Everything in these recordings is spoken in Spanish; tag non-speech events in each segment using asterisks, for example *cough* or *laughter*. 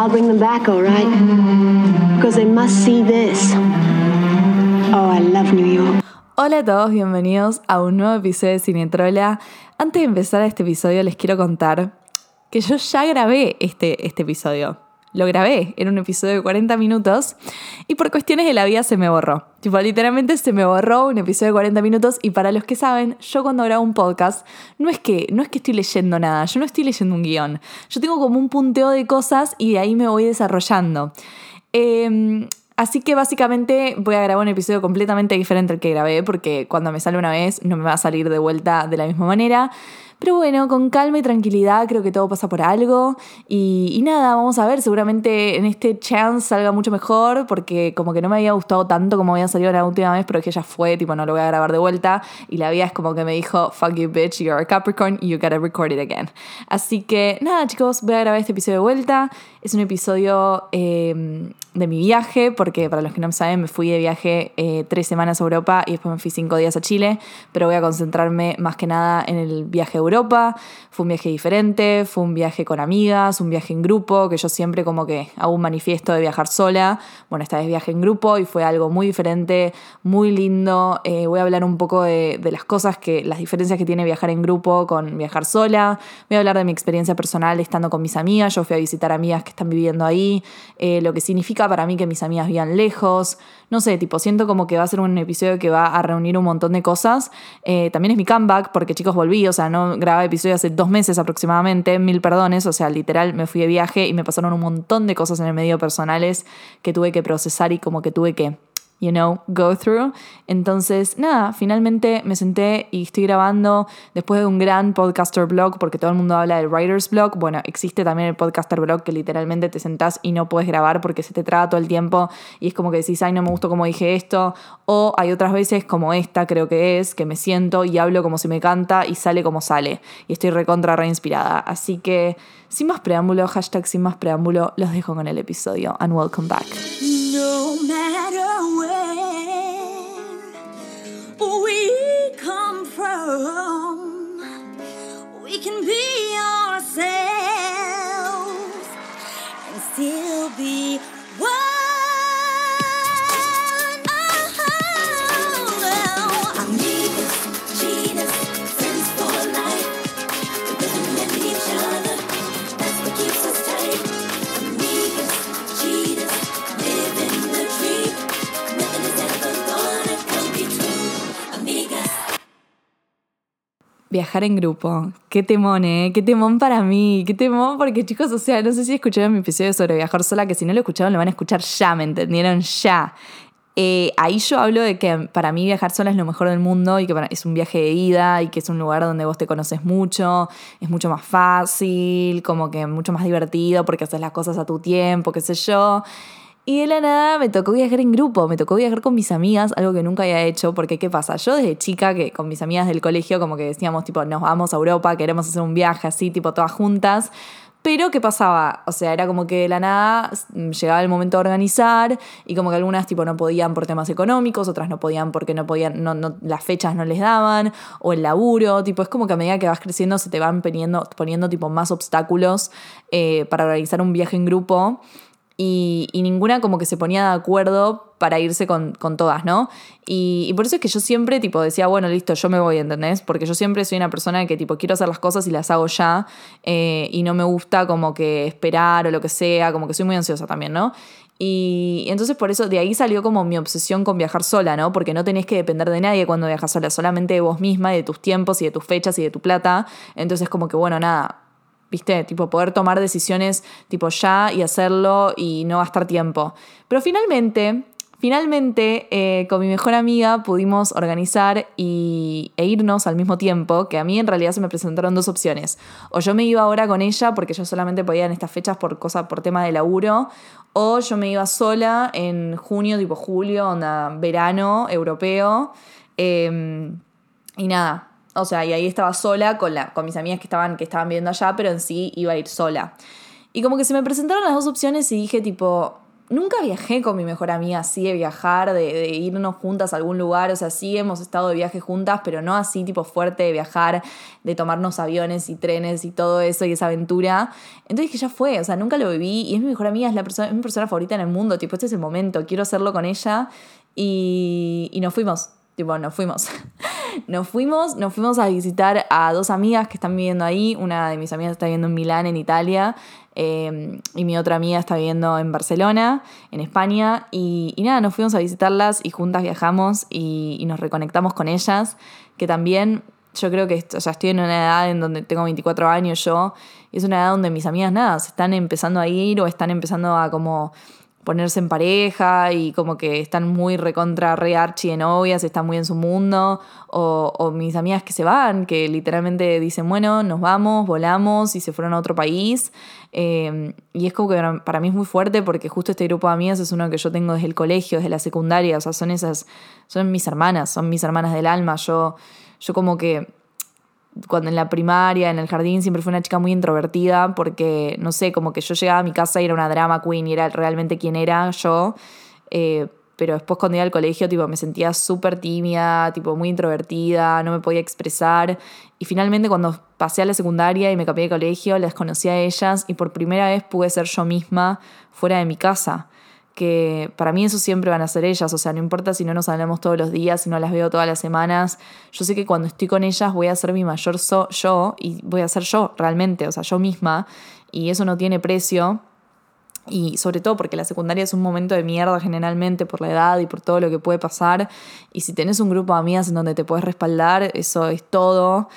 I'll bring them back, all right? Because they must see this. Oh, I love New York. Hola a todos, bienvenidos a un nuevo episodio de Cinetrola. Antes de empezar este episodio les quiero contar que yo ya grabé este, este episodio lo grabé, era un episodio de 40 minutos y por cuestiones de la vida se me borró. Tipo, literalmente se me borró un episodio de 40 minutos y para los que saben, yo cuando grabo un podcast no es que no es que estoy leyendo nada, yo no estoy leyendo un guion. Yo tengo como un punteo de cosas y de ahí me voy desarrollando. Em, así que básicamente voy a grabar un episodio completamente diferente al que grabé porque cuando me sale una vez no me va a salir de vuelta de la misma manera. Pero bueno, con calma y tranquilidad, creo que todo pasa por algo. Y, nada, vamos a ver, seguramente en este chance salga mucho mejor, porque como que no me había gustado tanto como había salido la última vez, pero es que ya fue, tipo, no lo voy a grabar de vuelta. Y la vida es como que me dijo, fuck you bitch, you're a Capricorn, you gotta record it again. Así que nada, chicos, voy a grabar este episodio de vuelta. Es un episodio eh, de mi viaje, porque para los que no saben, me fui de viaje eh, tres semanas a Europa y después me fui cinco días a Chile, pero voy a concentrarme más que nada en el viaje a Europa. Fue un viaje diferente, fue un viaje con amigas, un viaje en grupo, que yo siempre como que hago un manifiesto de viajar sola. Bueno, esta vez viaje en grupo y fue algo muy diferente, muy lindo. Eh, voy a hablar un poco de, de las cosas que, las diferencias que tiene viajar en grupo con viajar sola. Voy a hablar de mi experiencia personal estando con mis amigas. Yo fui a visitar amigas que están viviendo ahí, eh, lo que significa para mí que mis amigas vivan lejos. No sé, tipo, siento como que va a ser un episodio que va a reunir un montón de cosas. Eh, también es mi comeback, porque chicos, volví, o sea, no grababa episodio hace dos meses aproximadamente, mil perdones, o sea, literal, me fui de viaje y me pasaron un montón de cosas en el medio personales que tuve que procesar y como que tuve que you know, go through. Entonces, nada, finalmente me senté y estoy grabando después de un gran podcaster blog, porque todo el mundo habla del writer's blog. Bueno, existe también el podcaster blog que literalmente te sentás y no puedes grabar porque se te traba todo el tiempo y es como que decís, ay, no me gustó como dije esto. O hay otras veces como esta, creo que es, que me siento y hablo como si me canta y sale como sale. Y estoy recontra reinspirada. Así que, sin más preámbulo, hashtag sin más preámbulo, los dejo con el episodio. And welcome back. Viajar en grupo. Qué temón, ¿eh? Qué temón para mí. Qué temón porque, chicos, o sea, no sé si escucharon mi episodio sobre viajar sola, que si no lo escucharon lo van a escuchar ya, ¿me entendieron? Ya. Eh, ahí yo hablo de que para mí viajar sola es lo mejor del mundo y que es un viaje de ida y que es un lugar donde vos te conoces mucho, es mucho más fácil, como que mucho más divertido porque haces las cosas a tu tiempo, qué sé yo. Y de la nada me tocó viajar en grupo, me tocó viajar con mis amigas, algo que nunca había hecho, porque ¿qué pasa? Yo desde chica, que con mis amigas del colegio, como que decíamos, tipo, nos vamos a Europa, queremos hacer un viaje así, tipo, todas juntas. Pero, ¿qué pasaba? O sea, era como que de la nada llegaba el momento de organizar y como que algunas tipo no podían por temas económicos, otras no podían porque no podían, no, las fechas no les daban, o el laburo, tipo, es como que a medida que vas creciendo se te van poniendo, poniendo tipo más obstáculos eh, para organizar un viaje en grupo y, ninguna como que se ponía de acuerdo para irse con, con todas, ¿no? Y, por eso es que yo siempre tipo decía, bueno, listo, yo me voy, ¿entendés? Porque yo siempre soy una persona que tipo quiero hacer las cosas y las hago ya eh, y no me gusta como que esperar o lo que sea, como que soy muy ansiosa también, ¿no? Y entonces por eso de ahí salió como mi obsesión con viajar sola, ¿no? Porque no tenés que depender de nadie cuando viajas sola, solamente de vos misma, de tus tiempos y de tus fechas y de tu plata. Entonces como que bueno, nada, ¿viste? Tipo, poder tomar decisiones tipo ya y hacerlo y no gastar tiempo. Pero finalmente, finalmente, eh, con mi mejor amiga pudimos organizar y, e irnos al mismo tiempo, que a mí en realidad se me presentaron dos opciones. O yo me iba ahora con ella, porque yo solamente podía en estas fechas por, cosa, por tema de laburo, o yo me iba sola en junio, tipo julio, onda verano europeo. eh, y nada, o sea, y ahí estaba sola con, la, con mis amigas que estaban, que estaban viviendo allá, pero en sí iba a ir sola. Y como que se me presentaron las dos opciones y dije tipo, nunca viajé con mi mejor amiga así de viajar, de, de irnos juntas a algún lugar, o sea, sí hemos estado de viaje juntas, pero no así tipo fuerte de viajar, de tomarnos aviones y trenes y todo eso y esa aventura. Entonces que ya fue, o sea, nunca lo viví. Y es mi mejor amiga, es, la persona, es mi persona favorita en el mundo, tipo, este es el momento, quiero hacerlo con ella. Y, y nos fuimos, tipo, nos fuimos. *laughs* Nos fuimos, nos fuimos a visitar a dos amigas que están viviendo ahí. Una de mis amigas está viviendo en Milán, en Italia, eh, y mi otra amiga está viviendo en Barcelona, en España. Y, nada, nos fuimos a visitarlas y juntas viajamos y, nos reconectamos con ellas, que también yo creo que o sea, estoy en una edad en donde tengo 24 años yo, y es una edad donde mis amigas nada, se están empezando a ir o están empezando a como ponerse en pareja y como que están muy recontra re archi de novias, están muy en su mundo, o, o mis amigas que se van, que literalmente dicen, bueno, nos vamos, volamos y se fueron a otro país. Eh, y es como que para mí es muy fuerte porque justo este grupo de amigas es uno que yo tengo desde el colegio, desde la secundaria, o sea, son esas, son mis hermanas, son mis hermanas del alma, yo, yo como que cuando en la primaria, en el jardín, siempre fui una chica muy introvertida porque, no sé, como que yo llegaba a mi casa y era una drama queen y era realmente quien era yo. eh, pero después cuando iba al colegio, tipo, me sentía súper tímida, tipo, muy introvertida, no me podía expresar. Y finalmente cuando pasé a la secundaria y me cambié de colegio, las conocí a ellas y por primera vez pude ser yo misma fuera de mi casa que para mí eso siempre van a ser ellas, o sea, no importa si no nos hablamos todos los días, si no las veo todas las semanas, yo sé que cuando estoy con ellas voy a ser mi mayor so- yo y voy a ser yo realmente, o sea, yo misma, y eso no tiene precio. Y sobre todo porque la secundaria es un momento de mierda generalmente por la edad y por todo lo que puede pasar. Y si tenés un grupo de amigas en donde te puedes respaldar, eso es todo.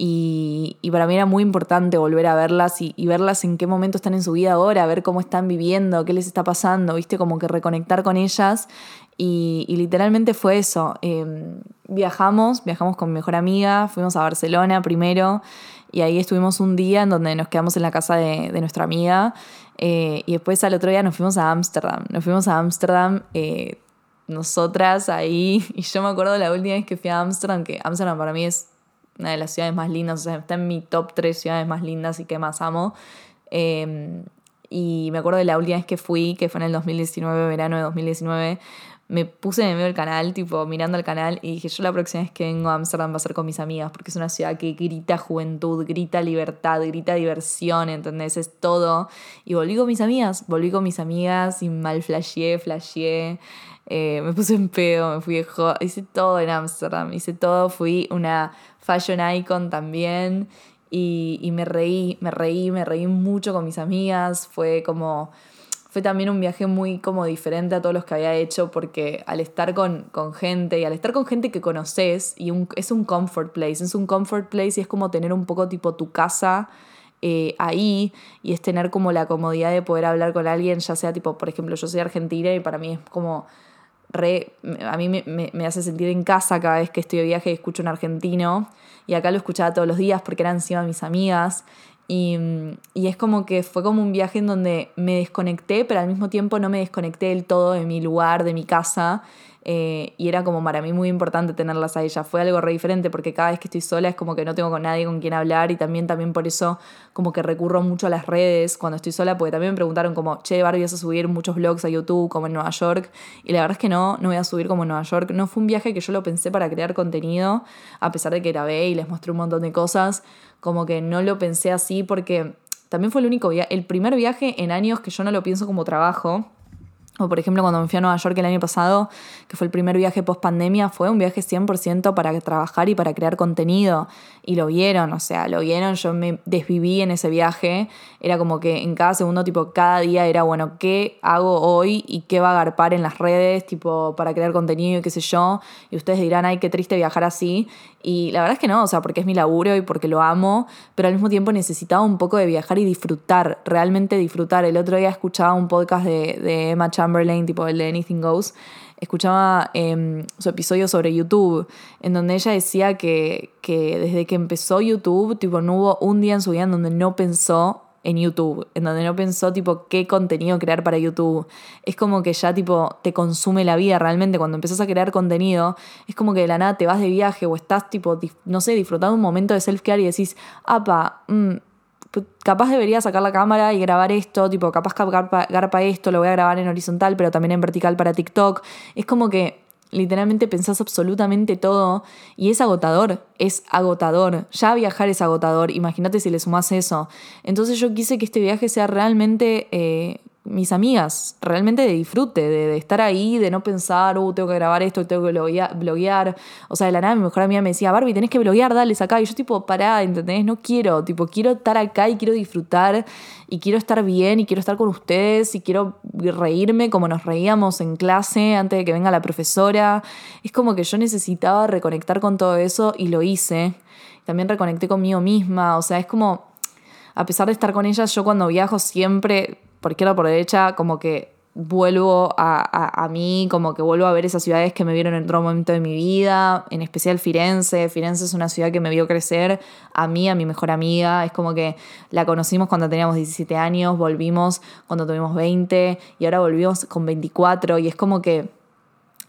Y, y para mí era muy importante volver a verlas y, y verlas en qué momento están en su vida ahora, ver cómo están viviendo, qué les está pasando, viste, como que reconectar con ellas. Y, y literalmente fue eso. Eh, viajamos, viajamos con mi mejor amiga, fuimos a Barcelona primero y ahí estuvimos un día en donde nos quedamos en la casa de, de nuestra amiga eh, y después al otro día nos fuimos a Ámsterdam. Nos fuimos a Ámsterdam. eh, nosotras ahí, *laughs* y yo me acuerdo la última vez que fui a Ámsterdam, que Ámsterdam para mí es una de las ciudades más lindas, o sea, está en mi top 3 ciudades más lindas y que más amo. Eh, y me acuerdo de la última vez que fui, que fue en el 2019, verano de 2019, me puse en medio del canal, tipo mirando el canal, y dije, yo la próxima vez que vengo a Ámsterdam va a ser con mis amigas, porque es una ciudad que grita juventud, grita libertad, grita diversión, ¿entendés? Es todo. Y volví con mis amigas, volví con mis amigas y mal flasheé, flasheé. Eh, me puse en pedo, me fui de hice todo en Ámsterdam, hice todo, fui una fashion icon también y, y me reí, me reí, me reí mucho con mis amigas, fue como, fue también un viaje muy como diferente a todos los que había hecho porque al estar con, con gente y al estar con gente que conoces y un- es un comfort place, es un comfort place y es como tener un poco tipo tu casa eh, ahí y es tener como la comodidad de poder hablar con alguien, ya sea tipo, por ejemplo, yo soy argentina y para mí es como re, a mí me, me- hace sentir en casa cada vez que estoy de viaje y escucho un argentino. Y acá lo escuchaba todos los días porque eran encima mis amigas. Y, y es como que fue como un viaje en donde me desconecté, pero al mismo tiempo no me desconecté del todo de mi lugar, de mi casa. Eh, y era como para mí muy importante tenerlas a ellas. Fue algo re diferente porque cada vez que estoy sola es como que no tengo con nadie con quien hablar y también, también por eso como que recurro mucho a las redes cuando estoy sola porque también me preguntaron como, che, Barbie, vas a subir muchos vlogs a YouTube como en Nueva York y la verdad es que no, no voy a subir como en Nueva York. No fue un viaje que yo lo pensé para crear contenido, a pesar de que grabé y les mostré un montón de cosas, como que no lo pensé así porque también fue el único viaje, el primer viaje en años que yo no lo pienso como trabajo. O por ejemplo, cuando me fui a Nueva York el año pasado, que fue el primer viaje post pandemia, fue un viaje 100% para trabajar y para crear contenido. Y lo vieron, o sea, lo vieron, yo me desviví en ese viaje. Era como que en cada segundo, tipo, cada día era, bueno, ¿qué hago hoy y qué va a agarpar en las redes, tipo, para crear contenido y qué sé yo? Y ustedes dirán, ay, qué triste viajar así. Y la verdad es que no, o sea, porque es mi laburo y porque lo amo, pero al mismo tiempo necesitaba un poco de viajar y disfrutar, realmente disfrutar. El otro día escuchaba un podcast de, de Emma Chamberlain, tipo el de Anything Goes, escuchaba eh, su episodio sobre YouTube, en donde ella decía que, que desde que empezó YouTube, tipo, no hubo un día en su vida en donde no pensó en YouTube, en donde no pensó tipo qué contenido crear para YouTube. Es como que ya tipo te consume la vida realmente cuando empezás a crear contenido, es como que de la nada te vas de viaje o estás tipo, no sé, disfrutando un momento de self-care y decís, apa, mm, capaz debería sacar la cámara y grabar esto, tipo, capaz garpa, garpa esto, lo voy a grabar en horizontal, pero también en vertical para TikTok. Es como que literalmente pensás absolutamente todo y es agotador, es agotador. Ya viajar es agotador, imagínate si le sumás eso. Entonces yo quise que este viaje sea realmente eh, mis amigas, realmente de disfrute, de, estar ahí, de no pensar, uh, tengo que grabar esto, tengo que bloguear. O sea, de la nada mi mejor amiga me decía, Barbie, tenés que bloguear, dale, acá. Y yo tipo, pará, ¿entendés? No quiero, tipo, quiero estar acá y quiero disfrutar y quiero estar bien y quiero estar con ustedes y quiero reírme como nos reíamos en clase antes de que venga la profesora. Es como que yo necesitaba reconectar con todo eso y lo hice. También reconecté conmigo misma, o sea, es como, a pesar de estar con ellas, yo cuando viajo siempre por izquierda o por derecha, como que vuelvo a, a, a, mí, como que vuelvo a ver esas ciudades que me vieron en otro momento de mi vida, en especial Firenze. Firenze es una ciudad que me vio crecer a mí, a mi mejor amiga. Es como que la conocimos cuando teníamos 17 años, volvimos cuando tuvimos 20 y ahora volvimos con 24 y es como que,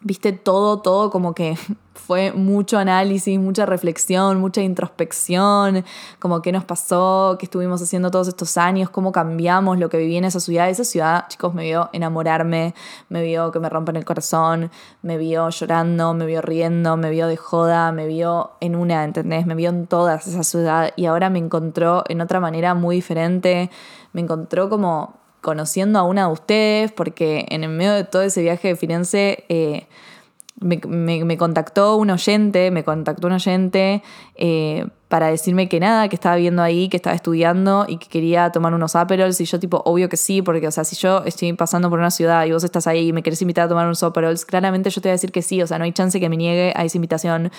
viste, todo, todo como que *laughs* fue mucho análisis, mucha reflexión, mucha introspección, como qué nos pasó, qué estuvimos haciendo todos estos años, cómo cambiamos lo que viví en esa ciudad. Esa ciudad, chicos, me vio enamorarme, me vio que me rompen el corazón, me vio llorando, me vio riendo, me vio de joda, me vio en una, ¿entendés? Me vio en todas esa ciudad y ahora me encontró en otra manera muy diferente, me encontró como conociendo a una de ustedes, porque en el medio de todo ese viaje de Firenze... Eh, me, me, contactó un oyente, me contactó un oyente eh, para decirme que nada, que estaba viendo ahí, que estaba estudiando y que quería tomar unos Aperols. Y yo, tipo, obvio que sí, porque, o sea, si yo estoy pasando por una ciudad y vos estás ahí y me querés invitar a tomar unos Aperols, claramente yo te voy a decir que sí, o sea, no hay chance que me niegue a esa invitación.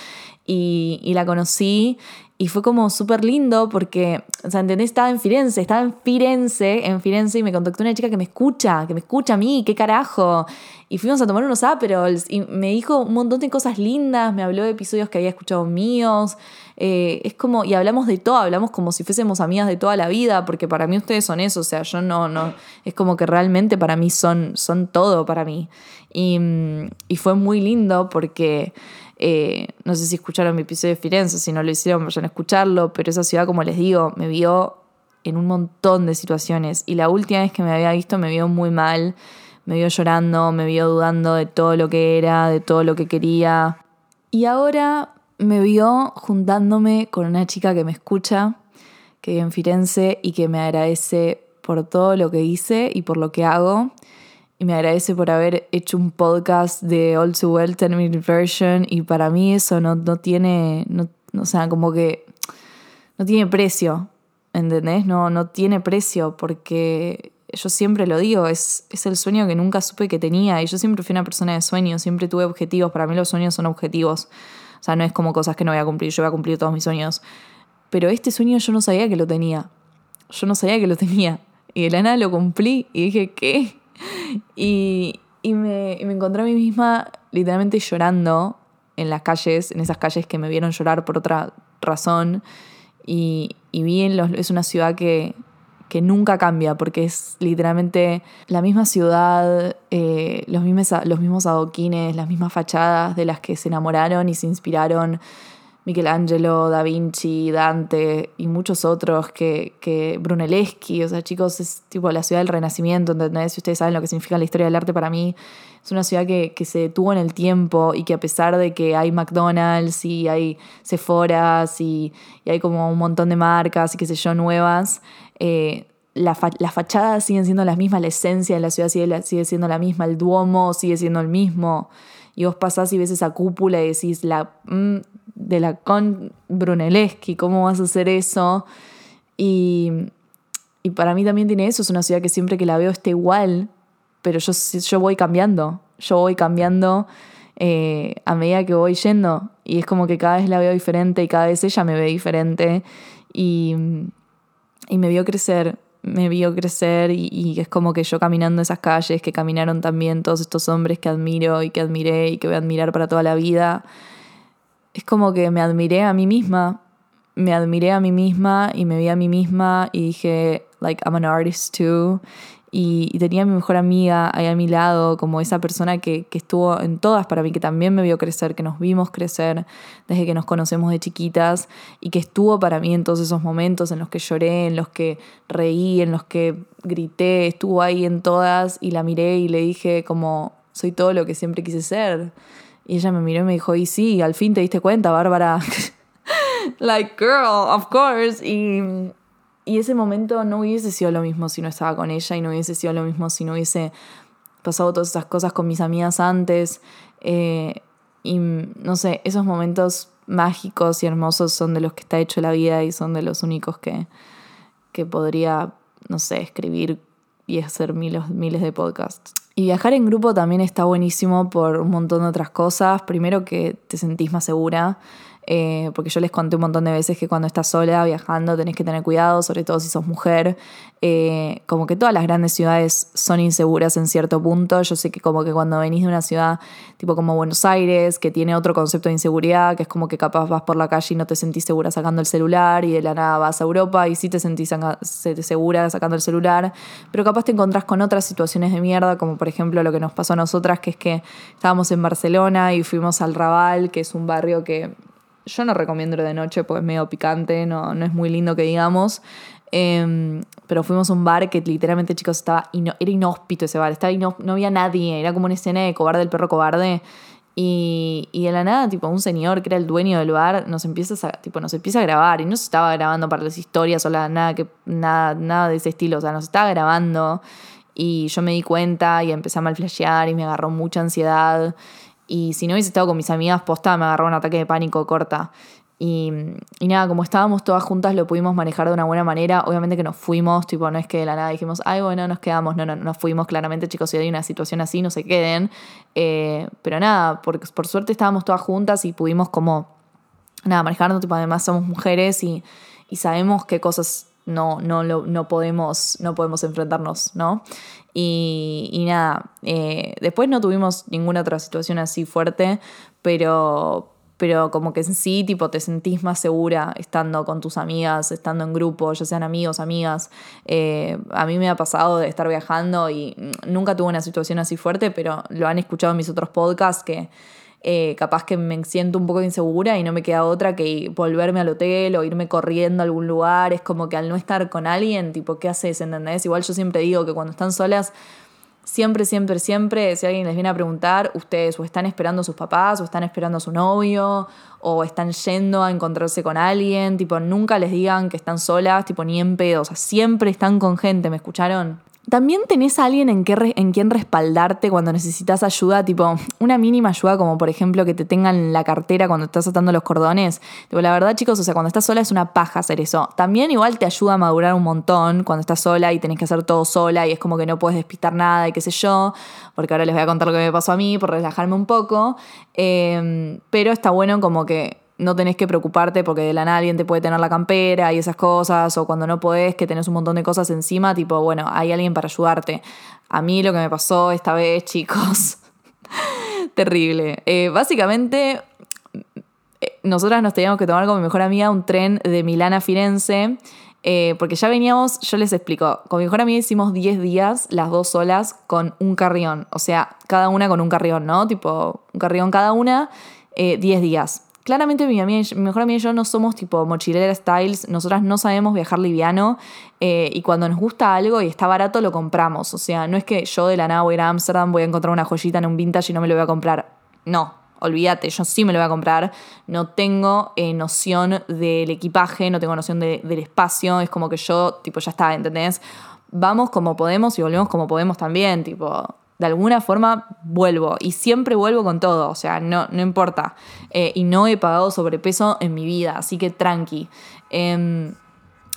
Y, y la conocí y fue como súper lindo porque, o. Estaba en Firenze, estaba en Firenze, en Firenze y me contactó una chica que me escucha, que me escucha a mí, qué carajo. Y fuimos a tomar unos Aperols y me dijo un montón de cosas lindas, me habló de episodios que había escuchado míos. Eh, es como, y hablamos de todo, hablamos como si fuésemos amigas de toda la vida, porque para mí ustedes son eso, o sea, yo no, no, es como que realmente para mí son, son todo para mí. Y, y fue muy lindo porque... Eh, no sé si escucharon mi episodio de Firenze, si no lo hicieron, vayan a escucharlo, pero esa ciudad, como les digo, me vio en un montón de situaciones. Y la última vez que me había visto me vio muy mal, me vio llorando, me vio dudando de todo lo que era, de todo lo que quería. Y ahora me vio juntándome con una chica que me escucha, que vive en Firenze y que me agradece por todo lo que hice y por lo que hago y me agradece por haber hecho un podcast de All Too Well 10 Minute Version y para mí eso no, no tiene, no, o sea, como que no tiene precio, ¿entendés? No, no tiene precio porque yo siempre lo digo, es, es el sueño que nunca supe que tenía y yo siempre fui una persona de sueños, siempre tuve objetivos, para mí los sueños son objetivos, o sea, no es como cosas que no voy a cumplir, yo voy a cumplir todos mis sueños, pero este sueño yo no sabía que lo tenía, yo no sabía que lo tenía y de la nada lo cumplí y dije, ¿qué? Y, y, me, y me encontré a mí misma literalmente llorando en las calles, en esas calles que me vieron llorar por otra razón. Y, y vi en los, es una ciudad que, que nunca cambia, porque es literalmente la misma ciudad, eh, los, mismos, los mismos adoquines, las mismas fachadas de las que se enamoraron y se inspiraron Michelangelo, Da Vinci, Dante y muchos otros que, que Brunelleschi, o sea, chicos, es tipo la ciudad del Renacimiento, ¿entendés? Si ustedes saben lo que significa la historia del arte para mí, es una ciudad que, que se detuvo en el tiempo y que a pesar de que hay McDonald's y hay Sephoras y, y hay como un montón de marcas y qué sé yo, nuevas, eh, la fa las fachadas siguen siendo las mismas, la esencia de la ciudad sigue, sigue siendo la misma, el Duomo sigue siendo el mismo. Y vos pasás y ves esa cúpula y decís, la, mm, de la con Brunelleschi, ¿cómo vas a hacer eso? Y, y, para mí también tiene eso, es una ciudad que siempre que la veo está igual, pero yo, yo voy cambiando, yo voy cambiando eh, a medida que voy yendo y es como que cada vez la veo diferente y cada vez ella me ve diferente y, y me vio crecer, me vio crecer y, y, es como que yo caminando esas calles que caminaron también todos estos hombres que admiro y que admiré y que voy a admirar para toda la vida es como que me admiré a mí misma, me admiré a mí misma y me vi a mí misma y dije, like, I'm an artist too. Y, y tenía a mi mejor amiga ahí a mi lado, como esa persona que, que estuvo en todas para mí, que también me vio crecer, que nos vimos crecer desde que nos conocemos de chiquitas y que estuvo para mí en todos esos momentos en los que lloré, en los que reí, en los que grité, estuvo ahí en todas y la miré y le dije como soy todo lo que siempre quise ser. Y ella me miró y me dijo, y sí, al fin te diste cuenta, Bárbara. *laughs* like, girl, of course. Y, y ese momento no hubiese sido lo mismo si no estaba con ella y no hubiese sido lo mismo si no hubiese pasado todas esas cosas con mis amigas antes. Eh, y no sé, esos momentos mágicos y hermosos son de los que está hecho la vida y son de los únicos que, que podría, no sé, escribir y hacer miles, miles de podcasts. Y viajar en grupo también está buenísimo por un montón de otras cosas. Primero que te sentís más segura. Eh, porque yo les conté un montón de veces que cuando estás sola viajando tenés que tener cuidado, sobre todo si sos mujer. Eh, como que todas las grandes ciudades son inseguras en cierto punto. Yo sé que como que cuando venís de una ciudad tipo como Buenos Aires, que tiene otro concepto de inseguridad, que es como que capaz vas por la calle y no te sentís segura sacando el celular y de la nada vas a Europa y sí te sentís segura sacando el celular, pero capaz te encontrás con otras situaciones de mierda, como por ejemplo lo que nos pasó a nosotras, que es que estábamos en Barcelona y fuimos al Raval, que es un barrio que yo no recomiendo ir de noche porque es medio picante, no, no es muy lindo que digamos. Em, pero fuimos a un bar que literalmente, chicos, estaba ino- era inhóspito ese bar, estaba no había nadie, era como una escena de cobarde el perro cobarde. Y, y de la nada, tipo, un señor que era el dueño del bar nos empieza a, tipo, nos empieza a grabar. Y no se estaba grabando para las historias o la- nada, que, nada, nada de ese estilo. O sea, nos estaba grabando. Y yo me di cuenta y empecé a mal flashear y me agarró mucha ansiedad. Y si no hubiese estado con mis amigas, posta, me agarró un ataque de pánico corta. Y, y nada, como estábamos todas juntas, lo pudimos manejar de una buena manera. Obviamente que nos fuimos, tipo, no es que de la nada dijimos, ay, bueno, nos quedamos. No, no, no nos fuimos. Claramente, chicos, si hay una situación así, no se queden. Eh, pero nada, por, por suerte estábamos todas juntas y pudimos como, nada, manejarnos. Tipo, además somos mujeres y, y sabemos qué cosas no, no, no, podemos, no podemos enfrentarnos, ¿no? Y, y nada, eh, después no tuvimos ninguna otra situación así fuerte, pero, pero como que en sí, tipo, te sentís más segura estando con tus amigas, estando en grupo, ya sean amigos, amigas. Eh, a mí me ha pasado de estar viajando y nunca tuve una situación así fuerte, pero lo han escuchado en mis otros podcasts que eh, capaz que me siento un poco insegura y no me queda otra que volverme al hotel o irme corriendo a algún lugar. Es como que al no estar con alguien, tipo, ¿qué haces? ¿Entendés? Igual yo siempre digo que cuando están solas, siempre, siempre, siempre, si alguien les viene a preguntar, ustedes o están esperando a sus papás, o están esperando a su novio, o están yendo a encontrarse con alguien, tipo, nunca les digan que están solas, tipo, ni en pedo, o sea, siempre están con gente, ¿me escucharon? También tenés a alguien en, quien respaldarte cuando necesitas ayuda, tipo una mínima ayuda, como por ejemplo que te tengan la cartera cuando estás atando los cordones. Tipo, la verdad, chicos, o sea, cuando estás sola es una paja hacer eso. También igual te ayuda a madurar un montón cuando estás sola y tenés que hacer todo sola y es como que no puedes despistar nada y qué sé yo, porque ahora les voy a contar lo que me pasó a mí por relajarme un poco. Eh, pero está bueno como que no tenés que preocuparte porque de la nada alguien te puede tener la campera y esas cosas, o cuando no podés, que tenés un montón de cosas encima, tipo, bueno, hay alguien para ayudarte. A mí lo que me pasó esta vez, *laughs* chicos, terrible. Eh, básicamente, eh, nosotras nos teníamos que tomar con mi mejor amiga un tren de Milán a Firenze. eh, porque ya veníamos, yo les explico, con mi mejor amiga hicimos 10 días, las dos solas, con un carrión. O sea, cada una con un carrión, ¿no? Tipo, un carrión cada una, eh, 10 días. Claramente mi, amiga mi mejor amiga y yo no somos tipo mochilera styles, nosotras no sabemos viajar liviano eh, y cuando nos gusta algo y está barato lo compramos. O sea, no es que yo de la nada voy a ir a Ámsterdam, voy a encontrar una joyita en un vintage y no me lo voy a comprar. No, olvídate, yo sí me lo voy a comprar. No tengo eh, noción del equipaje, no tengo noción de- del espacio, es como que yo, tipo, ya está, ¿entendés? Vamos como podemos y volvemos como podemos también, tipo, de alguna forma vuelvo y siempre vuelvo con todo, o sea, no, no importa. Eh, y no he pagado sobrepeso en mi vida, así que tranqui. Em,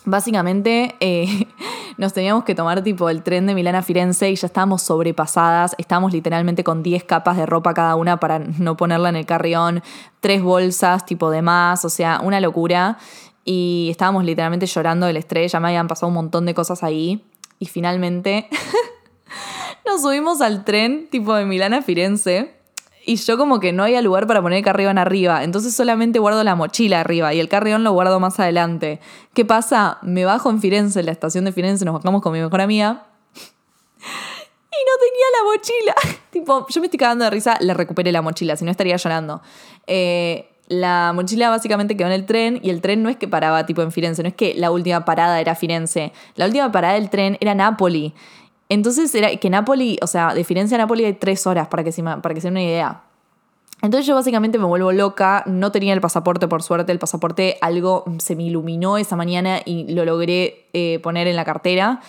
Básicamente eh, *laughs* nos teníamos que tomar tipo el tren de Milán a Firenze y ya estábamos sobrepasadas, estábamos literalmente con 10 capas de ropa cada una para no ponerla en el carrión, tres bolsas tipo de más, o sea, una locura. Y estábamos literalmente llorando del estrés, ya me habían pasado un montón de cosas ahí. Y finalmente *laughs* nos subimos al tren tipo de Milán a Firenze. Y yo como que no había lugar para poner el carrión arriba, entonces solamente guardo la mochila arriba y el carrión lo guardo más adelante. ¿Qué pasa? Me bajo en Firenze, en la estación de Firenze, nos bajamos con mi mejor amiga. la mochila. *laughs* tipo, yo me estoy cagando de risa, le recuperé la mochila, si no estaría llorando. Eh, la mochila básicamente quedó en el tren y el tren no es que paraba tipo en Firenze, no es que la última parada era Firenze. La última parada del tren era Nápoli. Entonces era que Nápoli, o sea, de Firenze a Nápoli hay tres horas para que se, para que den una idea. Entonces yo básicamente me vuelvo loca, no tenía el pasaporte por suerte, el pasaporte algo se me iluminó esa mañana y lo logré eh, poner en la cartera.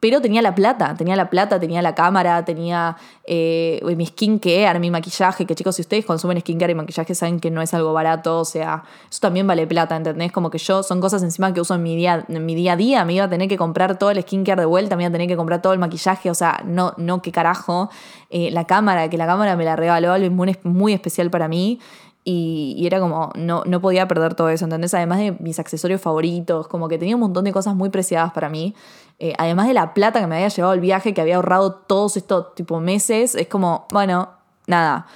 Pero tenía la plata, tenía la plata, tenía la cámara, tenía eh, mi skincare, mi maquillaje, que chicos, si ustedes consumen skincare y maquillaje saben que no es algo barato, o sea, eso también vale plata, ¿entendés? Como que yo son cosas encima que uso en mi día, a día, me iba a tener que comprar todo el skincare de vuelta, me iba a tener que comprar todo el maquillaje, o sea, no, no, qué carajo. Eh, la cámara, que la cámara me la regaló, algo muy, muy especial para mí. Y, y era como, no, no podía perder todo eso, ¿entendés? Además de mis accesorios favoritos, como que tenía un montón de cosas muy preciadas para mí. Eh, además de la plata que me había llevado el viaje, que había ahorrado todos estos tipo meses, es como, bueno, nada.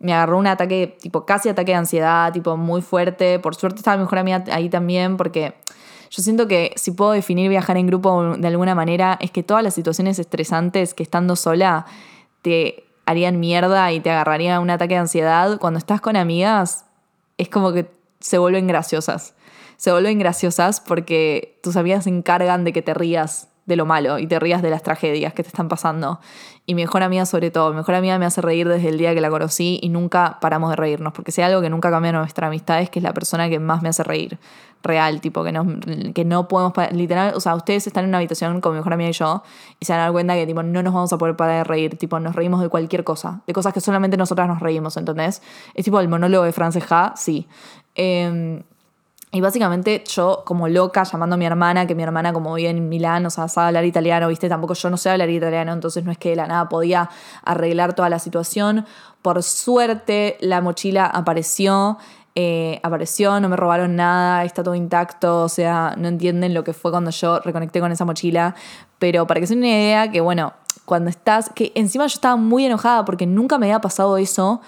Me agarró un ataque, tipo casi ataque de ansiedad, tipo muy fuerte. Por suerte estaba mi mejor amiga ahí también, porque yo siento que si puedo definir viajar en grupo de alguna manera, es que todas las situaciones estresantes que estando sola te harían mierda y te agarrarían un ataque de ansiedad, cuando estás con amigas, es como que se vuelven graciosas. Se vuelven graciosas porque tus amigas se encargan de que te rías de lo malo y te rías de las tragedias que te están pasando. Y mi mejor amiga sobre todo, mi mejor amiga me hace reír desde el día que la conocí y nunca paramos de reírnos, porque si hay algo que nunca cambia nuestra amistad es que es la persona que más me hace reír. Real, tipo, que no, que no podemos, literal, o sea, ustedes están en una habitación con mi mejor amiga y yo y se van a dar cuenta que tipo, no nos vamos a poder parar de reír, tipo, nos reímos de cualquier cosa, de cosas que solamente nosotras nos reímos, ¿entendés? Es tipo el monólogo de Frances Ha, sí. Em, y básicamente yo como loca llamando a mi hermana, que mi hermana como vive en Milán, o sea, sabe hablar italiano, viste, tampoco yo no sé hablar italiano, entonces no es que de la nada podía arreglar toda la situación. Por suerte la mochila apareció, eh, apareció, no me robaron nada, está todo intacto, o sea, no entienden lo que fue cuando yo reconecté con esa mochila, pero para que se den una idea que bueno, cuando estás, que encima yo estaba muy enojada porque nunca me había pasado eso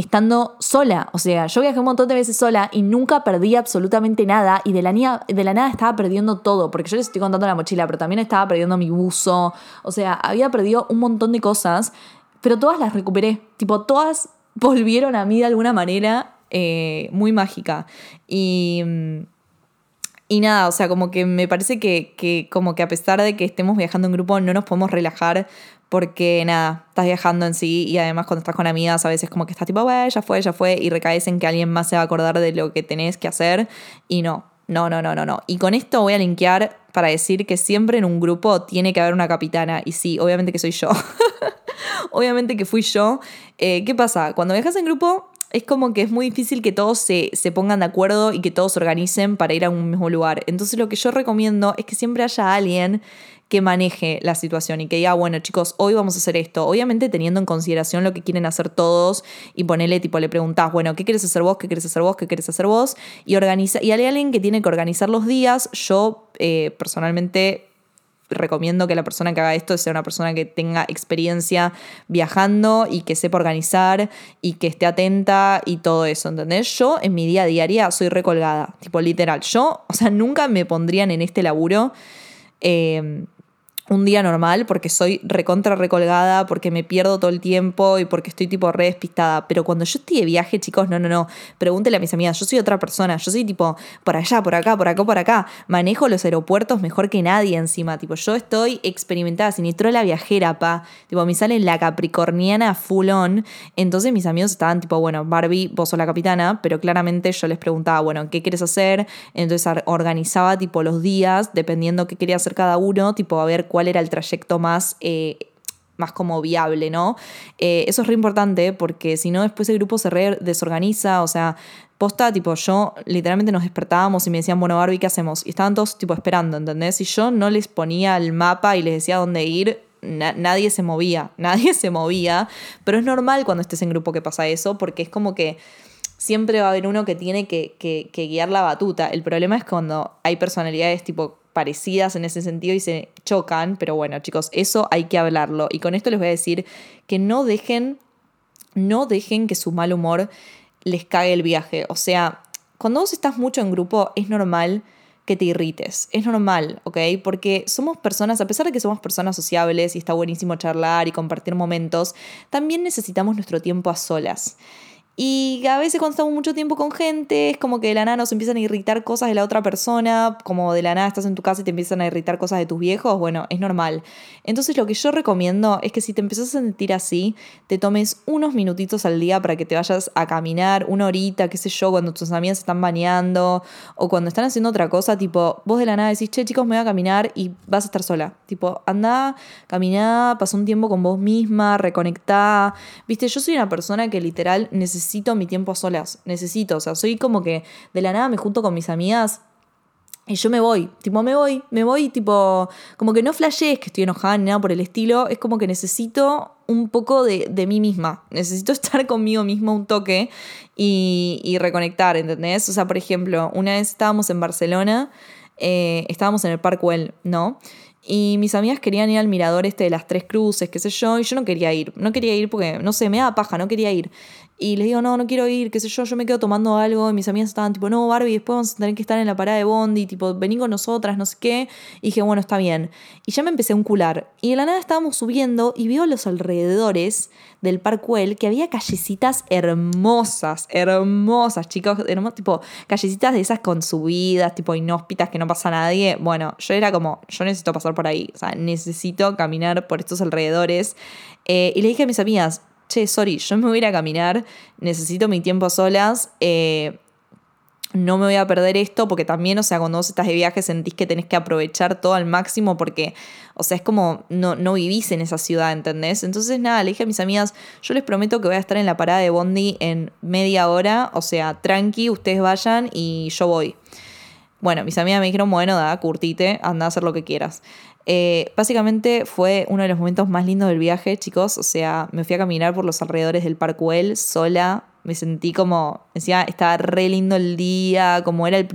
estando sola. O sea, yo viajé un montón de veces sola y nunca perdí absolutamente nada. Y de la, de la nada estaba perdiendo todo. Porque yo les estoy contando la mochila, pero también estaba perdiendo mi buzo. O sea, había perdido un montón de cosas. Pero todas las recuperé. Tipo, todas *laughs* volvieron a mí de alguna manera eh, muy mágica. Y. mm, y nada, o sea, como que me parece que, que como que a pesar de que estemos viajando en grupo, no nos podemos relajar porque nada, estás viajando en sí y además cuando estás con amigas a veces como que estás tipo, bueno, ya fue, ya fue y recaes en que alguien más se va a acordar de lo que tenés que hacer y no, no, no, no, no, no. Y con esto voy a linkear para decir que siempre en un grupo tiene que haber una capitana y sí, obviamente que soy yo. *laughs* obviamente que fui yo. Eh, ¿Qué pasa? Cuando viajas en grupo es como que es muy difícil que todos se, se pongan de acuerdo y que todos se organicen para ir a un mismo lugar. Entonces lo que yo recomiendo es que siempre haya alguien que maneje la situación y que diga, bueno chicos, hoy vamos a hacer esto. Obviamente teniendo en consideración lo que quieren hacer todos y ponerle tipo, le preguntás, bueno, ¿qué quieres hacer vos? ¿Qué quieres hacer vos? ¿Qué quieres hacer vos? Y, organiza y hay alguien que tiene que organizar los días. Yo eh, personalmente recomiendo que la persona que haga esto sea una persona que tenga experiencia viajando y que sepa organizar y que esté atenta y todo eso, ¿entendés? Yo en mi día a día soy recolgada, tipo literal. Yo, o sea, nunca me pondrían en este laburo. eh, un día normal porque soy recontra recolgada, porque me pierdo todo el tiempo y porque estoy tipo re despistada. Pero cuando yo estoy de viaje, chicos, no, no, no. Pregúntele a mis amigas, yo soy otra persona. Yo soy tipo por allá, por acá, por acá, por acá. Manejo los aeropuertos mejor que nadie encima. Tipo, yo estoy experimentada, la viajera, pa. Tipo, me sale la capricorniana full on. Entonces mis amigos estaban tipo, bueno, Barbie, vos sos la capitana, pero claramente yo les preguntaba, bueno, ¿qué quieres hacer? Entonces organizaba tipo los días, dependiendo qué quería hacer cada uno, tipo a ver cuál era el trayecto más... eh, más como viable, ¿no? Eh, eso es re importante porque si no después el grupo se re desorganiza, o sea, posta, tipo, yo literalmente nos despertábamos y me decían, bueno, Barbie, ¿qué hacemos? Y estaban todos tipo esperando, ¿entendés? Y yo no les ponía el mapa y les decía dónde ir, na- nadie se movía, *laughs* nadie se movía, pero es normal cuando estés en grupo que pasa eso, porque es como que siempre va a haber uno que tiene que- que guiar la batuta. El problema es cuando hay personalidades tipo parecidas en ese sentido y se chocan, pero bueno chicos, eso hay que hablarlo. Y con esto les voy a decir que no dejen, no dejen que su mal humor les cague el viaje. O sea, cuando vos estás mucho en grupo es normal que te irrites. Es normal, ¿ok? Porque somos personas, a pesar de que somos personas sociables y está buenísimo charlar y compartir momentos, también necesitamos nuestro tiempo a solas. Y a veces cuando estamos mucho tiempo con gente, es como que de la nada nos empiezan a irritar cosas de la otra persona, como de la nada estás en tu casa y te empiezan a irritar cosas de tus viejos, bueno, es normal. Entonces lo que yo recomiendo es que si te empezás a sentir así, te tomes unos minutitos al día para que te vayas a caminar, una horita, qué sé yo, cuando tus amigas se están bañando o cuando están haciendo otra cosa, tipo, vos de la nada decís, che chicos, me voy a caminar y vas a estar sola. Tipo, anda, caminá, pasa un tiempo con vos misma, reconectá. Viste, yo soy una persona que literal necesito mi tiempo a solas, necesito, o sea, soy como que de la nada me junto con mis amigas y yo me voy, tipo, me voy, me voy, tipo, como que no flashees que estoy enojada ni nada por el estilo, es como que necesito un poco de, de mí misma, necesito *laughs* estar conmigo misma un toque y, y, reconectar, ¿entendés? O sea, por ejemplo, una vez estábamos en Barcelona, eh, estábamos en el Park Well, ¿no? Y mis amigas querían ir al mirador este de las tres cruces, qué sé yo, y yo no quería ir. No quería ir porque, no sé, me daba paja, no quería ir. Y les digo, no, no quiero ir, qué sé yo, yo me quedo tomando algo. Y mis amigas estaban tipo, no, Barbie, después vamos a tener que estar en la parada de Bondi, tipo, vení con nosotras, no sé qué. Y dije, bueno, está bien. Y ya me empecé a uncular. Y de la nada estábamos subiendo y veo los alrededores del Parkwell que había callecitas hermosas, hermosas, chicos, hermosas, tipo, callecitas de esas con subidas, tipo, inhóspitas, que no pasa nadie. Bueno, yo era como, yo necesito pasar por ahí, o sea, necesito caminar por estos alrededores. Eh, y le dije a mis amigas, che, sorry, yo me voy a ir a caminar, necesito mi tiempo a solas, eh, no me voy a perder esto, porque también, o sea, cuando vos estás de viaje sentís que tenés que aprovechar todo al máximo, porque, o sea, es como no, no vivís en esa ciudad, ¿entendés? Entonces, nada, le dije a mis amigas, yo les prometo que voy a estar en la parada de Bondi en media hora, o sea, tranqui, ustedes vayan y yo voy. Bueno, mis amigas me dijeron, bueno, da, curtite, anda a hacer lo que quieras. Eh, básicamente fue uno de los momentos más lindos del viaje, chicos. O sea, me fui a caminar por los alrededores del Parkwell sola. Me sentí como, decía, estaba re lindo el día, como era el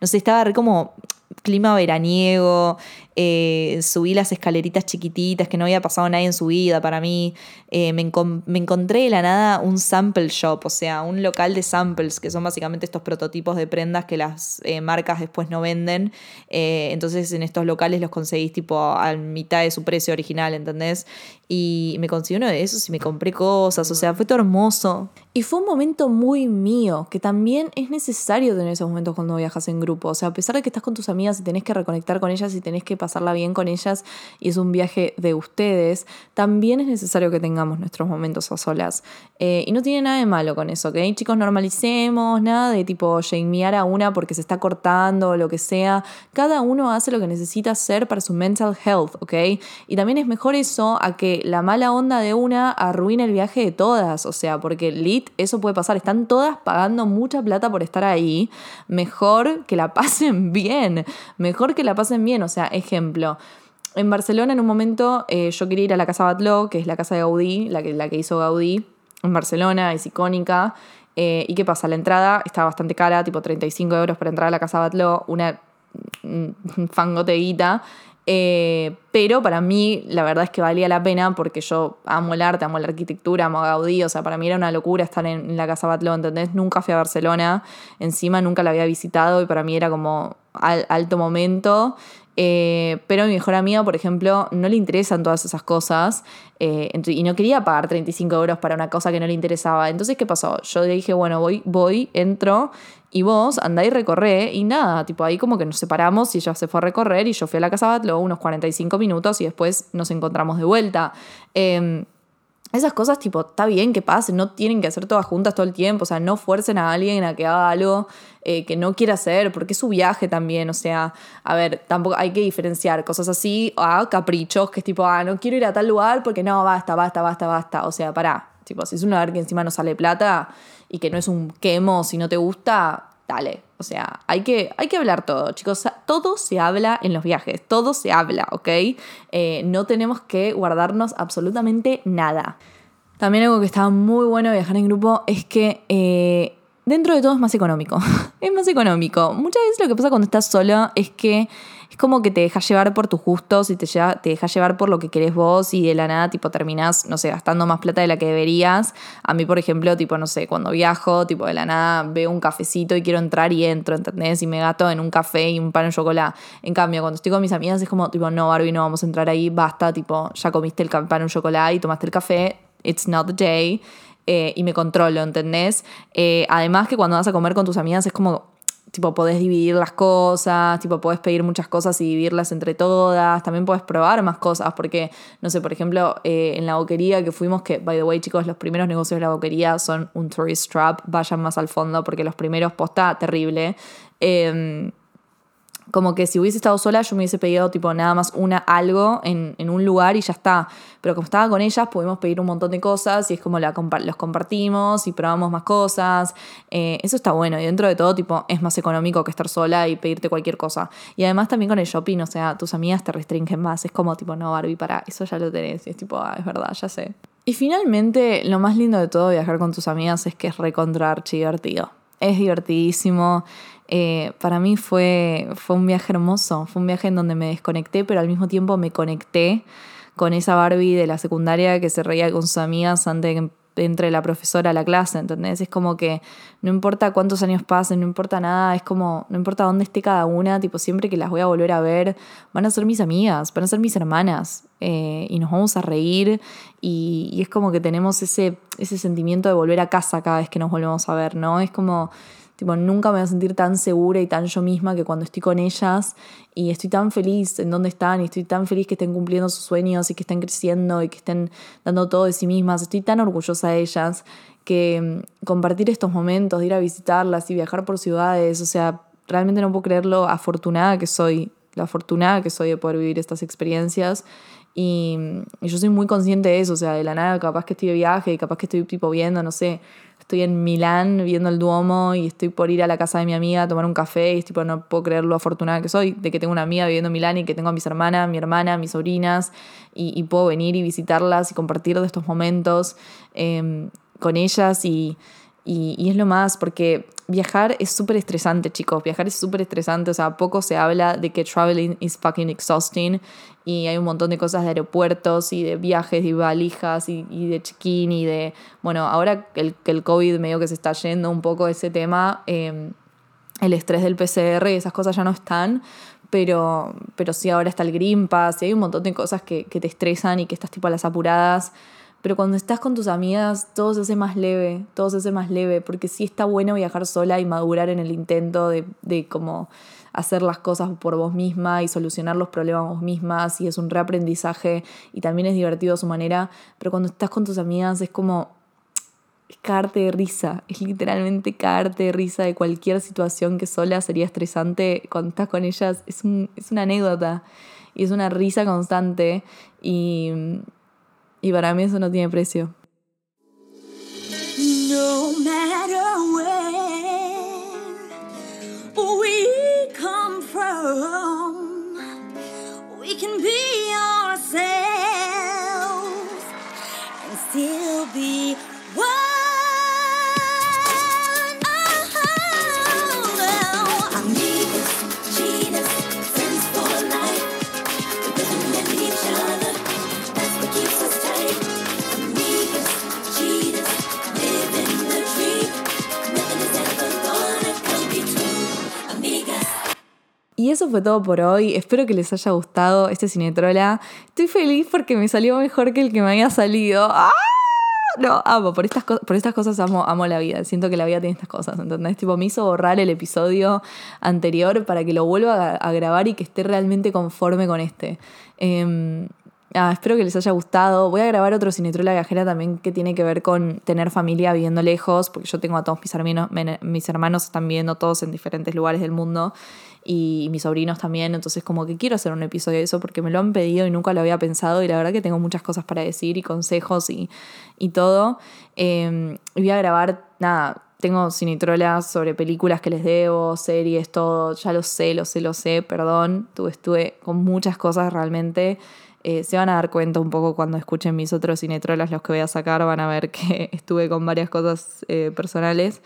no sé, estaba re como clima veraniego, eh, subí las escaleritas chiquititas que no había pasado nadie en su vida para mí, eh, me, me, encontré de la nada un sample shop, o sea, un local de samples, que son básicamente estos prototipos de prendas que las eh, marcas después no venden, entonces en estos locales los conseguís tipo a mitad de su precio original, ¿entendés? Y me conseguí uno de esos y me compré cosas, o sea, fue todo hermoso. Y fue un momento muy mío, que también es necesario tener esos momentos cuando viajas en grupo, o sea, a pesar de que estás con tus amigas y tenés que reconectar con ellas y tenés que pasarla bien con ellas y es un viaje de ustedes, también es necesario que tengamos nuestros momentos a solas. Eh, y no tiene nada de malo con eso, ¿ok? Chicos, normalicemos, nada de tipo shamear a una porque se está cortando o lo que sea. Cada uno hace lo que necesita hacer para su mental health, ¿ok? Y también es mejor eso a que la mala onda de una arruine el viaje de todas, o sea, porque lit, eso puede pasar. Están todas pagando mucha plata por estar ahí. Mejor que la *laughs* pasen bien, mejor que la pasen bien, o sea, ejemplo. En Barcelona en un momento eh, yo quería ir a la Casa Batló, que es la casa de Gaudí, la que, la que hizo Gaudí en Barcelona, es icónica. Eh, ¿Y qué pasa? La entrada está bastante cara, tipo 35 euros para entrar a la Casa Batló, una mm, *laughs* fangoteguita. Eh, pero para mí la verdad es que valía la pena porque yo amo el arte, amo la arquitectura, amo a Gaudí, o sea, para mí era una locura estar en, la Casa Batló, ¿entendés? Nunca fui a Barcelona, encima nunca la había visitado y para mí era como al, alto momento. Eh, pero a mi mejor amiga, por ejemplo, no le interesan todas esas cosas eh, y no quería pagar 35 euros para una cosa que no le interesaba. Entonces, ¿qué pasó? Yo le dije, bueno, voy, voy, entro y vos andá y recorré y nada, tipo ahí como que nos separamos y ella se fue a recorrer y yo fui a la casa Batlo unos 45 minutos y después nos encontramos de vuelta. Eh, esas cosas, tipo, está bien que pasen, no tienen que hacer todas juntas todo el tiempo, o sea, no fuercen a alguien a que haga algo eh, que no quiera hacer, porque es su viaje también, o sea, a ver, tampoco hay que diferenciar cosas así a caprichos, que es tipo, ah, no quiero ir a tal lugar porque no, basta, basta, basta, basta, o sea, pará, tipo, si es un lugar que encima no sale plata y que no es un quemo si no te gusta, O sea, hay que, hay que hablar todo, chicos. Todo se habla en los viajes, todo se habla, ¿ok? Eh, no tenemos que guardarnos absolutamente nada. También algo que está muy bueno viajar en grupo es que eh, dentro de todo es más económico. *laughs* es más económico. Muchas veces lo que pasa cuando estás solo es que es como que te dejas llevar por tus gustos y te, lleva, te dejas llevar por lo que querés vos y de la nada, tipo, terminás, no sé, gastando más plata de la que deberías. A mí, por ejemplo, tipo, no sé, cuando viajo, tipo, de la nada veo un cafecito y quiero entrar y entro, ¿entendés? Y me gato en un café y un pan de chocolate. En cambio, cuando estoy con mis amigas es como, tipo, no, Barbie, no vamos a entrar ahí, basta, tipo, ya comiste el pan, un chocolate y tomaste el café, it's not the day. Eh, y me controlo, ¿entendés? Eh, además que cuando vas a comer con tus amigas es como tipo, podés dividir las cosas, tipo, podés pedir muchas cosas y dividirlas entre todas, también podés probar más cosas, porque, no sé, por ejemplo, eh, en la boquería que fuimos, que, by the way, chicos, los primeros negocios de la boquería son un tourist trap, vayan más al fondo, porque los primeros, posta, terrible. Eh, como que si hubiese estado sola, yo me hubiese pedido tipo nada más una algo en, en, un lugar y ya está. Pero como estaba con ellas, pudimos pedir un montón de cosas y es como la, los compartimos y probamos más cosas. Eh, eso está bueno y dentro de todo, tipo, es más económico que estar sola y pedirte cualquier cosa. Y además también con el shopping, o sea, tus amigas te restringen más. Es como tipo, no, Barbie, para, eso ya lo tenés. Y es tipo, ah, es verdad, ya sé. Y finalmente, lo más lindo de todo viajar con tus amigas es que es recontra divertido. Es divertidísimo. Eh, para mí fue, fue un viaje hermoso, fue un viaje en donde me desconecté, pero al mismo tiempo me conecté con esa Barbie de la secundaria que se reía con sus amigas antes de que entre la profesora a la clase, ¿entendés? Es como que no importa cuántos años pasen, no importa nada, es como, no importa dónde esté cada una, tipo, siempre que las voy a volver a ver, van a ser mis amigas, van a ser mis hermanas, eh, y nos vamos a reír, y, y es como que tenemos ese, ese sentimiento de volver a casa cada vez que nos volvemos a ver, ¿no? Es como Tipo, nunca me voy a sentir tan segura y tan yo misma que cuando estoy con ellas y estoy tan feliz en donde están y estoy tan feliz que estén cumpliendo sus sueños y que estén creciendo y que estén dando todo de sí mismas. Estoy tan orgullosa de ellas que mm, compartir estos momentos, de ir a visitarlas y viajar por ciudades, o sea, realmente no puedo creer lo afortunada que soy, la afortunada que soy de poder vivir estas experiencias. Y, y, yo soy muy consciente de eso, o sea, de la nada, capaz que estoy de viaje capaz que estoy tipo viendo, no sé, estoy en Milán viendo el Duomo y estoy por ir a la casa de mi amiga a tomar un café y es tipo, no puedo creer lo afortunada que soy de que tengo una amiga viviendo en Milán y que tengo a mis hermanas, mi hermana, mis sobrinas y, puedo venir y visitarlas y compartir de estos momentos eh, con ellas y, y, es lo más, porque viajar es súper estresante, chicos. Viajar es súper estresante. O sea, poco se habla de que traveling is fucking exhausting. Y hay un montón de cosas de aeropuertos y de viajes y valijas y, y de check-in y de. Bueno, ahora que el, COVID medio que se está yendo un poco ese tema, eh, el estrés del PCR y esas cosas ya no están. Pero, pero sí, ahora está el Green Pass y hay un montón de cosas que, que te estresan y que estás tipo a las apuradas. Pero cuando estás con tus amigas, todo se hace más leve, todo se hace más leve, porque sí está bueno viajar sola y madurar en el intento de, de como hacer las cosas por vos misma y solucionar los problemas vos mismas y es un reaprendizaje y también es divertido a su manera, pero cuando estás con tus amigas es como es caerte de risa, es literalmente caerte de risa de cualquier situación que sola sería estresante, cuando estás con ellas. Es, un, es una anécdota y es una risa constante y y para mí eso no tiene precio. No matter where we come from, we can be Y eso fue todo por hoy. Espero que les haya gustado este Cinetrola. Estoy feliz porque me salió mejor que el que me había salido. ¡Ah! No, amo, por estas, por estas cosas amo, amo la vida. Siento que la vida tiene estas cosas, ¿entendés? Tipo, me hizo borrar el episodio anterior para que lo vuelva a, a grabar y que esté realmente conforme con este. Em, ah, espero que les haya gustado. Voy a grabar otro Cinetrola Viajera también que tiene que ver con tener familia viviendo lejos, porque yo tengo a todos mis hermanos, mis hermanos están viviendo todos en diferentes lugares del mundo y mis sobrinos también, entonces como que quiero hacer un episodio de eso porque me lo han pedido y nunca lo había pensado y la verdad que tengo muchas cosas para decir y consejos y, y todo. Eh, voy a grabar, nada, tengo cinitrolas sobre películas que les debo, series, todo, ya lo sé, lo sé, lo sé, perdón, tuve, estuve con muchas cosas realmente. Eh, se van a dar cuenta un poco cuando escuchen mis otros cinetrolas, los que voy a sacar, van a ver que *laughs* estuve con varias cosas eh, personales.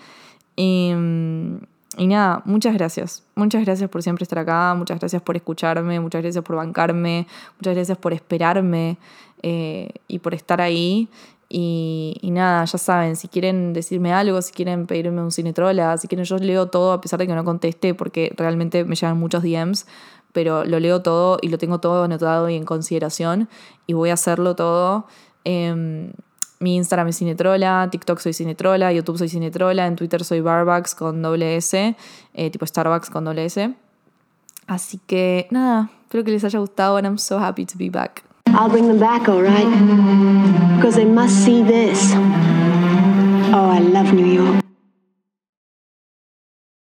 Y, mm, y nada, muchas gracias. Muchas gracias por siempre estar acá, muchas gracias por escucharme, muchas gracias por bancarme, muchas gracias por esperarme eh, y por estar ahí. Y, y nada, ya saben, si quieren decirme algo, si quieren pedirme un cinetrola, si quieren, yo leo todo a pesar de que no conteste porque realmente me llegan muchos DMs, pero lo leo todo y lo tengo todo anotado y en consideración y voy a hacerlo todo. Em, mi Instagram es Cinetrola, TikTok soy Cinetrola, YouTube soy Cinetrola, en Twitter soy Barbucks con doble S, eh, tipo Starbucks con doble S. Así que nada, espero que les haya gustado and I'm so happy to be back. I'll bring them back, all right? Because they must see this. Oh, I love New York.